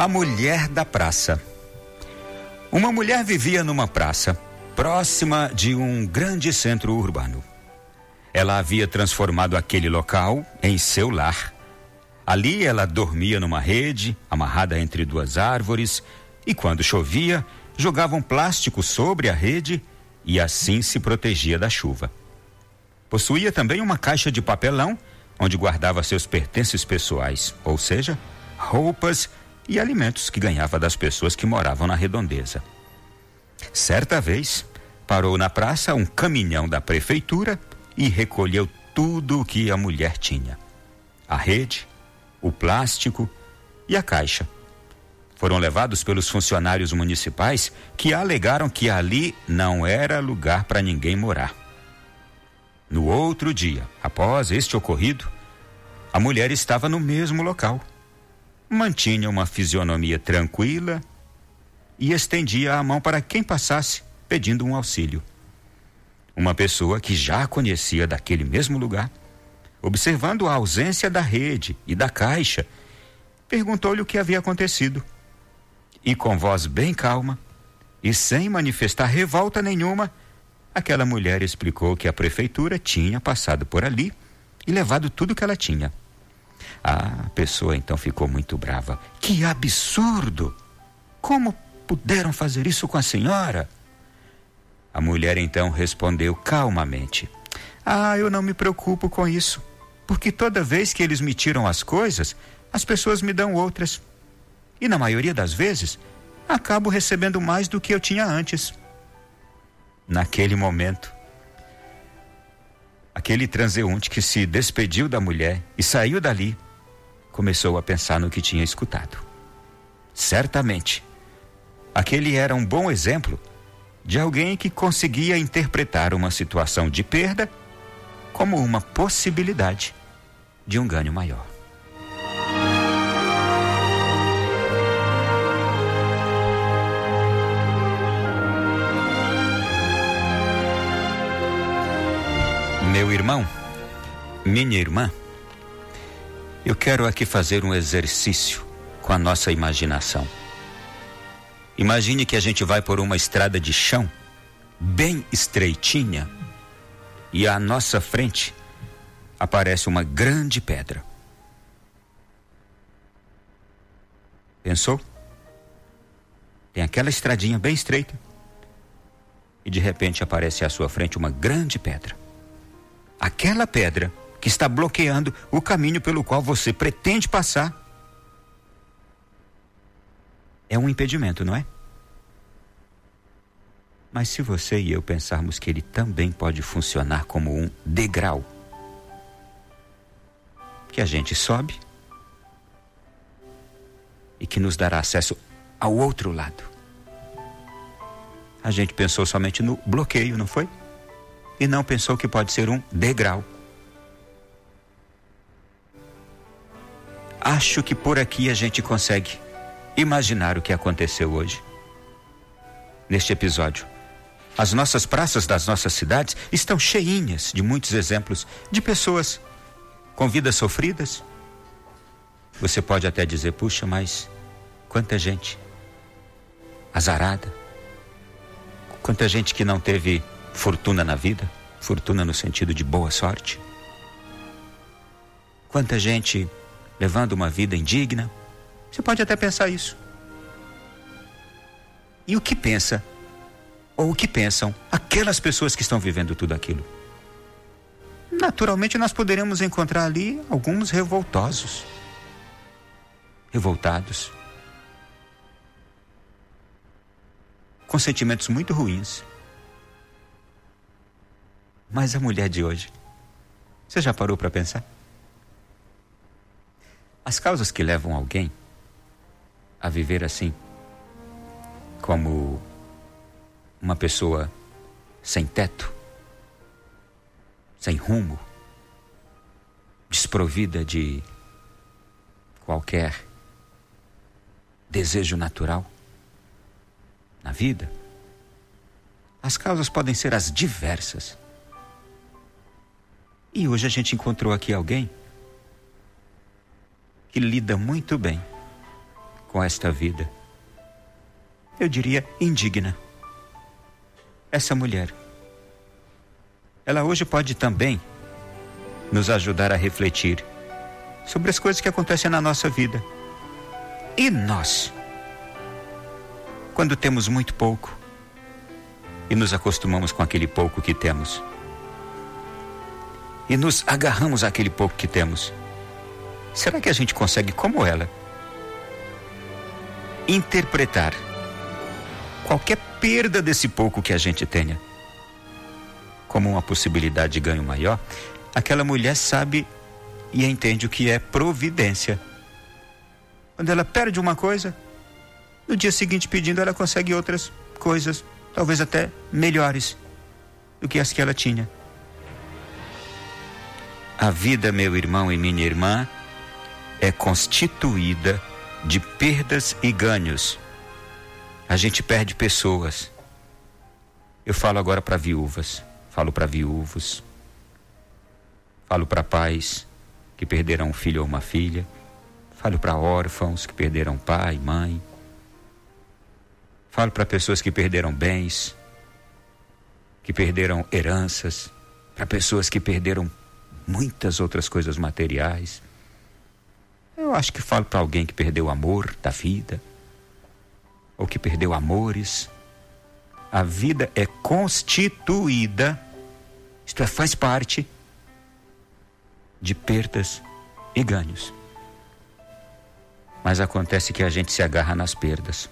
A mulher da praça. Uma mulher vivia numa praça, próxima de um grande centro urbano. Ela havia transformado aquele local em seu lar. Ali ela dormia numa rede, amarrada entre duas árvores, e quando chovia, jogava um plástico sobre a rede e assim se protegia da chuva. Possuía também uma caixa de papelão onde guardava seus pertences pessoais, ou seja, roupas e alimentos que ganhava das pessoas que moravam na redondeza. Certa vez, parou na praça um caminhão da prefeitura e recolheu tudo o que a mulher tinha: a rede, o plástico e a caixa. Foram levados pelos funcionários municipais que alegaram que ali não era lugar para ninguém morar. No outro dia, após este ocorrido, a mulher estava no mesmo local. Mantinha uma fisionomia tranquila e estendia a mão para quem passasse pedindo um auxílio. Uma pessoa que já conhecia daquele mesmo lugar, observando a ausência da rede e da caixa, perguntou-lhe o que havia acontecido. E com voz bem calma e sem manifestar revolta nenhuma, Aquela mulher explicou que a prefeitura tinha passado por ali e levado tudo que ela tinha. A pessoa então ficou muito brava. Que absurdo! Como puderam fazer isso com a senhora? A mulher então respondeu calmamente: Ah, eu não me preocupo com isso, porque toda vez que eles me tiram as coisas, as pessoas me dão outras. E na maioria das vezes, acabo recebendo mais do que eu tinha antes naquele momento. Aquele transeunte que se despediu da mulher e saiu dali, começou a pensar no que tinha escutado. Certamente, aquele era um bom exemplo de alguém que conseguia interpretar uma situação de perda como uma possibilidade de um ganho maior. Meu irmão, minha irmã, eu quero aqui fazer um exercício com a nossa imaginação. Imagine que a gente vai por uma estrada de chão, bem estreitinha, e à nossa frente aparece uma grande pedra. Pensou? Tem aquela estradinha bem estreita. E de repente aparece à sua frente uma grande pedra aquela pedra que está bloqueando o caminho pelo qual você pretende passar é um impedimento, não é? Mas se você e eu pensarmos que ele também pode funcionar como um degrau, que a gente sobe e que nos dará acesso ao outro lado. A gente pensou somente no bloqueio, não foi? E não pensou que pode ser um degrau. Acho que por aqui a gente consegue imaginar o que aconteceu hoje. Neste episódio, as nossas praças das nossas cidades estão cheinhas de muitos exemplos de pessoas com vidas sofridas. Você pode até dizer, puxa, mas quanta gente azarada, quanta gente que não teve fortuna na vida, fortuna no sentido de boa sorte. Quanta gente levando uma vida indigna. Você pode até pensar isso. E o que pensa, ou o que pensam aquelas pessoas que estão vivendo tudo aquilo? Naturalmente, nós poderemos encontrar ali alguns revoltosos, revoltados, com sentimentos muito ruins. Mas a mulher de hoje, você já parou para pensar? As causas que levam alguém a viver assim, como uma pessoa sem teto, sem rumo, desprovida de qualquer desejo natural na vida, as causas podem ser as diversas. E hoje a gente encontrou aqui alguém que lida muito bem com esta vida. Eu diria indigna. Essa mulher, ela hoje pode também nos ajudar a refletir sobre as coisas que acontecem na nossa vida. E nós? Quando temos muito pouco e nos acostumamos com aquele pouco que temos e nos agarramos àquele pouco que temos, será que a gente consegue, como ela, interpretar qualquer perda desse pouco que a gente tenha como uma possibilidade de ganho maior? Aquela mulher sabe e entende o que é providência. Quando ela perde uma coisa, no dia seguinte pedindo, ela consegue outras coisas, talvez até melhores do que as que ela tinha. A vida, meu irmão e minha irmã, é constituída de perdas e ganhos. A gente perde pessoas. Eu falo agora para viúvas, falo para viúvos, falo para pais que perderam um filho ou uma filha, falo para órfãos que perderam pai, mãe, falo para pessoas que perderam bens, que perderam heranças, para pessoas que perderam muitas outras coisas materiais. Eu acho que falo para alguém que perdeu o amor da vida, ou que perdeu amores. A vida é constituída, isto é, faz parte de perdas e ganhos. Mas acontece que a gente se agarra nas perdas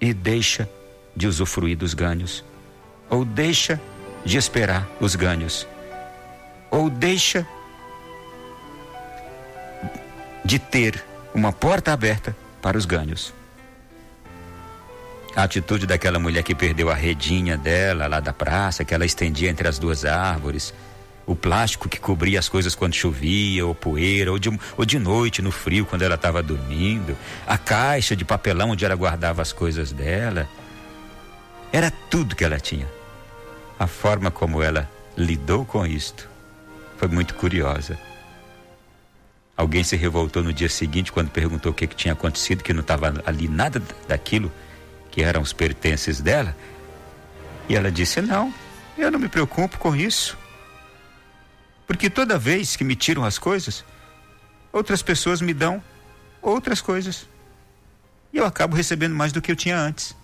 e deixa de usufruir dos ganhos, ou deixa de esperar os ganhos ou deixa de ter uma porta aberta para os ganhos. A atitude daquela mulher que perdeu a redinha dela lá da praça, que ela estendia entre as duas árvores, o plástico que cobria as coisas quando chovia, ou poeira, ou de, ou de noite no frio quando ela estava dormindo, a caixa de papelão onde ela guardava as coisas dela. Era tudo que ela tinha. A forma como ela lidou com isto foi muito curiosa. Alguém se revoltou no dia seguinte quando perguntou o que, que tinha acontecido, que não estava ali nada daquilo que eram os pertences dela. E ela disse: Não, eu não me preocupo com isso. Porque toda vez que me tiram as coisas, outras pessoas me dão outras coisas. E eu acabo recebendo mais do que eu tinha antes.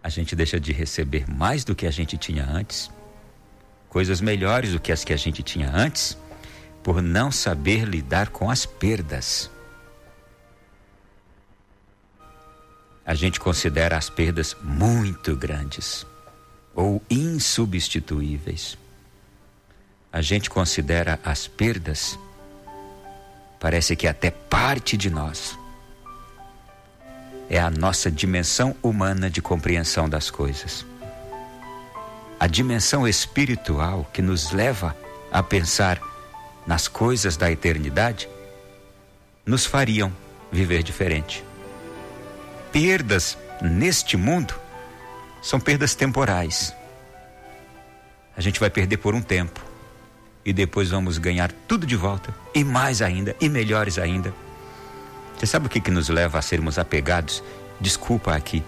A gente deixa de receber mais do que a gente tinha antes coisas melhores do que as que a gente tinha antes, por não saber lidar com as perdas. A gente considera as perdas muito grandes ou insubstituíveis. A gente considera as perdas, parece que até parte de nós. É a nossa dimensão humana de compreensão das coisas a dimensão espiritual que nos leva a pensar nas coisas da eternidade, nos fariam viver diferente. Perdas neste mundo são perdas temporais. A gente vai perder por um tempo e depois vamos ganhar tudo de volta e mais ainda e melhores ainda. Você sabe o que, que nos leva a sermos apegados? Desculpa aqui.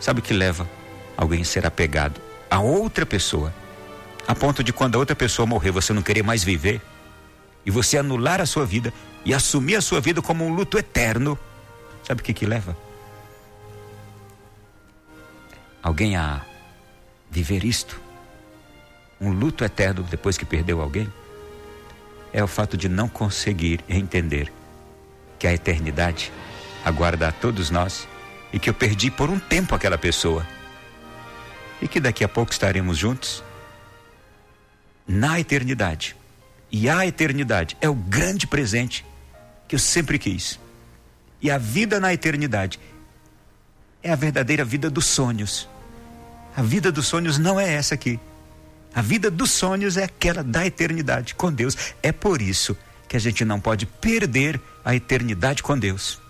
Sabe o que leva alguém a ser apegado? A outra pessoa, a ponto de quando a outra pessoa morrer você não querer mais viver e você anular a sua vida e assumir a sua vida como um luto eterno, sabe o que que leva? Alguém a viver isto, um luto eterno depois que perdeu alguém, é o fato de não conseguir entender que a eternidade aguarda a todos nós e que eu perdi por um tempo aquela pessoa e que daqui a pouco estaremos juntos na eternidade. E a eternidade é o grande presente que eu sempre quis. E a vida na eternidade é a verdadeira vida dos sonhos. A vida dos sonhos não é essa aqui. A vida dos sonhos é aquela da eternidade com Deus. É por isso que a gente não pode perder a eternidade com Deus.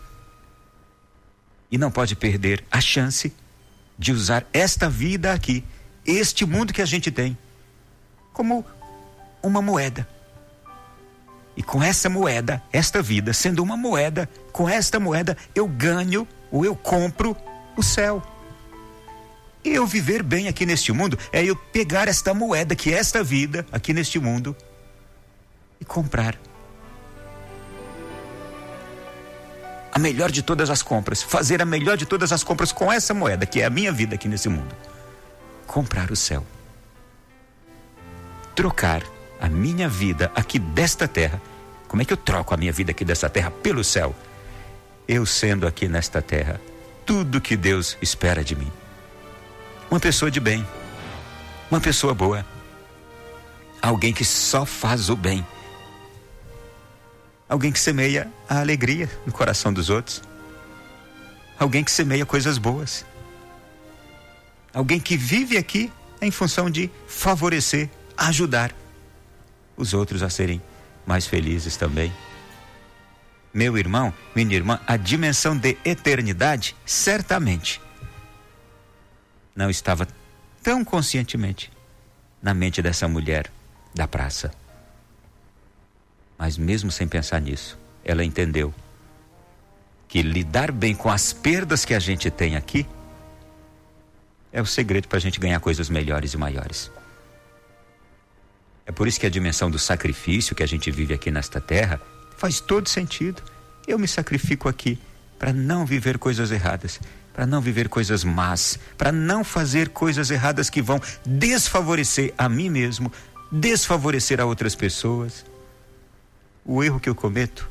E não pode perder a chance de usar esta vida aqui, este mundo que a gente tem, como uma moeda. E com essa moeda, esta vida, sendo uma moeda, com esta moeda eu ganho ou eu compro o céu. Eu viver bem aqui neste mundo é eu pegar esta moeda, que é esta vida aqui neste mundo, e comprar. A melhor de todas as compras, fazer a melhor de todas as compras com essa moeda, que é a minha vida aqui nesse mundo. Comprar o céu. Trocar a minha vida aqui desta terra. Como é que eu troco a minha vida aqui desta terra pelo céu? Eu sendo aqui nesta terra, tudo que Deus espera de mim uma pessoa de bem, uma pessoa boa, alguém que só faz o bem, alguém que semeia a alegria no coração dos outros, alguém que semeia coisas boas, alguém que vive aqui em função de favorecer, ajudar os outros a serem mais felizes também. Meu irmão, minha irmã, a dimensão de eternidade, certamente não estava tão conscientemente na mente dessa mulher da praça. Mas mesmo sem pensar nisso, ela entendeu que lidar bem com as perdas que a gente tem aqui é o segredo para a gente ganhar coisas melhores e maiores. É por isso que a dimensão do sacrifício que a gente vive aqui nesta terra faz todo sentido. Eu me sacrifico aqui para não viver coisas erradas para não viver coisas más, para não fazer coisas erradas que vão desfavorecer a mim mesmo, desfavorecer a outras pessoas. O erro que eu cometo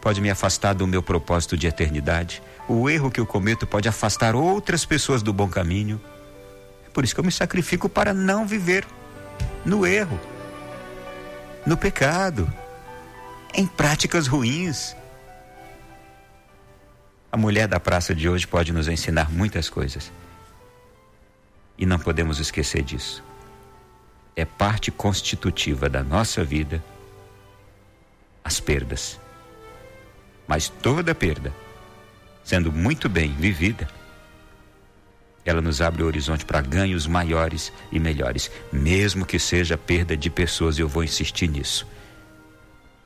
pode me afastar do meu propósito de eternidade. O erro que eu cometo pode afastar outras pessoas do bom caminho. É por isso que eu me sacrifico para não viver no erro, no pecado, em práticas ruins a mulher da praça de hoje pode nos ensinar muitas coisas. E não podemos esquecer disso. É parte constitutiva da nossa vida as perdas. Mas toda perda, sendo muito bem vivida, ela nos abre o horizonte para ganhos maiores e melhores, mesmo que seja perda de pessoas, eu vou insistir nisso.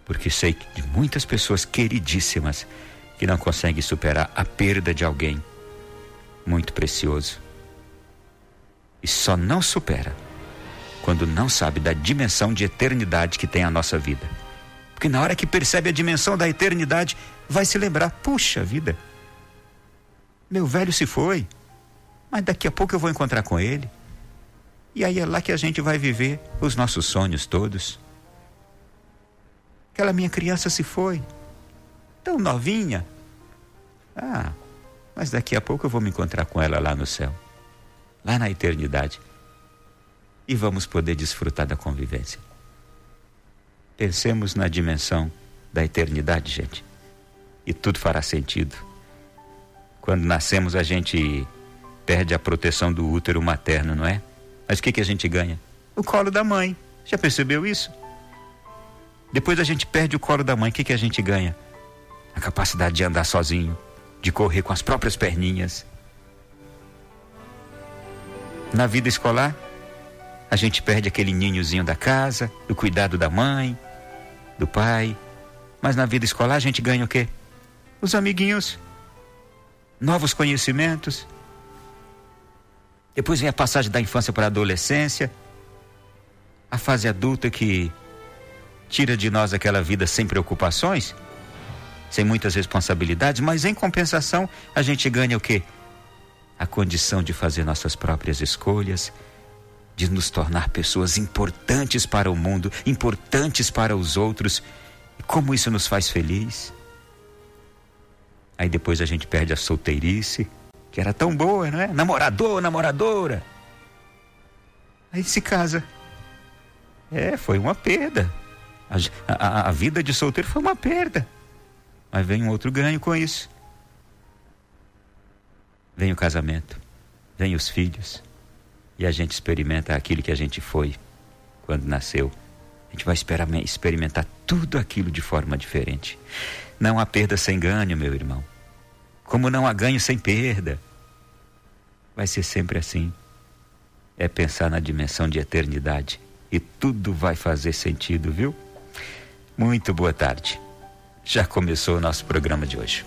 Porque sei de muitas pessoas queridíssimas que não consegue superar a perda de alguém muito precioso. E só não supera quando não sabe da dimensão de eternidade que tem a nossa vida. Porque na hora que percebe a dimensão da eternidade, vai se lembrar: puxa vida, meu velho se foi, mas daqui a pouco eu vou encontrar com ele. E aí é lá que a gente vai viver os nossos sonhos todos. Aquela minha criança se foi, tão novinha. Ah, mas daqui a pouco eu vou me encontrar com ela lá no céu, lá na eternidade. E vamos poder desfrutar da convivência. Pensemos na dimensão da eternidade, gente. E tudo fará sentido. Quando nascemos, a gente perde a proteção do útero materno, não é? Mas o que, que a gente ganha? O colo da mãe. Já percebeu isso? Depois a gente perde o colo da mãe, o que, que a gente ganha? a capacidade de andar sozinho, de correr com as próprias perninhas. Na vida escolar, a gente perde aquele ninhozinho da casa, o cuidado da mãe, do pai. Mas na vida escolar a gente ganha o quê? Os amiguinhos, novos conhecimentos. Depois vem a passagem da infância para a adolescência, a fase adulta que tira de nós aquela vida sem preocupações sem muitas responsabilidades, mas em compensação a gente ganha o quê? A condição de fazer nossas próprias escolhas, de nos tornar pessoas importantes para o mundo, importantes para os outros. E como isso nos faz feliz? Aí depois a gente perde a solteirice, que era tão boa, não é? Namorador, namoradora. Aí se casa. É, foi uma perda. A, a, a vida de solteiro foi uma perda. Mas vem um outro ganho com isso. Vem o casamento, vem os filhos, e a gente experimenta aquilo que a gente foi quando nasceu. A gente vai experimentar tudo aquilo de forma diferente. Não há perda sem ganho, meu irmão. Como não há ganho sem perda. Vai ser sempre assim. É pensar na dimensão de eternidade. E tudo vai fazer sentido, viu? Muito boa tarde. Já começou o nosso programa de hoje.